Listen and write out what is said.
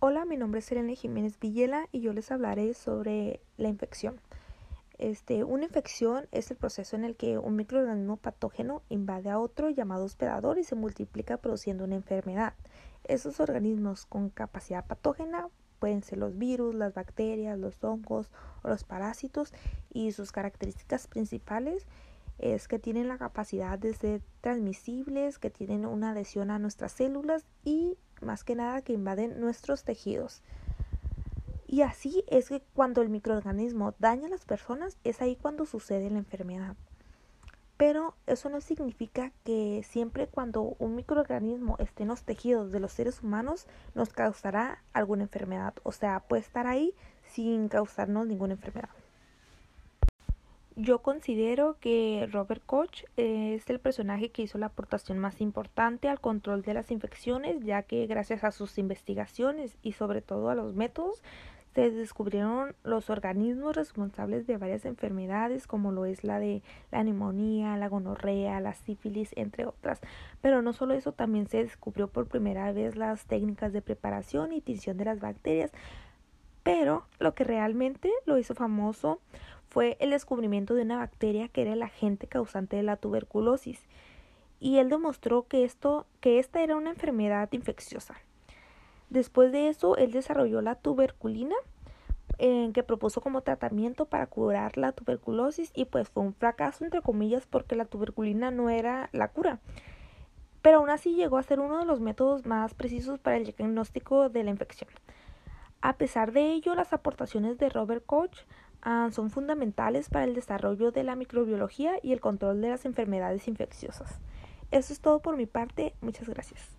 Hola, mi nombre es Elena Jiménez Villela y yo les hablaré sobre la infección. Este, una infección es el proceso en el que un microorganismo patógeno invade a otro llamado hospedador y se multiplica produciendo una enfermedad. Esos organismos con capacidad patógena pueden ser los virus, las bacterias, los hongos o los parásitos y sus características principales es que tienen la capacidad de ser transmisibles, que tienen una adhesión a nuestras células y más que nada que invaden nuestros tejidos. Y así es que cuando el microorganismo daña a las personas, es ahí cuando sucede la enfermedad. Pero eso no significa que siempre cuando un microorganismo esté en los tejidos de los seres humanos nos causará alguna enfermedad. O sea, puede estar ahí sin causarnos ninguna enfermedad. Yo considero que Robert Koch es el personaje que hizo la aportación más importante al control de las infecciones, ya que gracias a sus investigaciones y sobre todo a los métodos se descubrieron los organismos responsables de varias enfermedades como lo es la de la neumonía, la gonorrea, la sífilis, entre otras. Pero no solo eso, también se descubrió por primera vez las técnicas de preparación y tinción de las bacterias. Pero lo que realmente lo hizo famoso fue el descubrimiento de una bacteria que era el agente causante de la tuberculosis y él demostró que esto que esta era una enfermedad infecciosa. Después de eso, él desarrolló la tuberculina que propuso como tratamiento para curar la tuberculosis y pues fue un fracaso entre comillas porque la tuberculina no era la cura. Pero aún así llegó a ser uno de los métodos más precisos para el diagnóstico de la infección. A pesar de ello, las aportaciones de Robert Koch Ah, son fundamentales para el desarrollo de la microbiología y el control de las enfermedades infecciosas. Eso es todo por mi parte. Muchas gracias.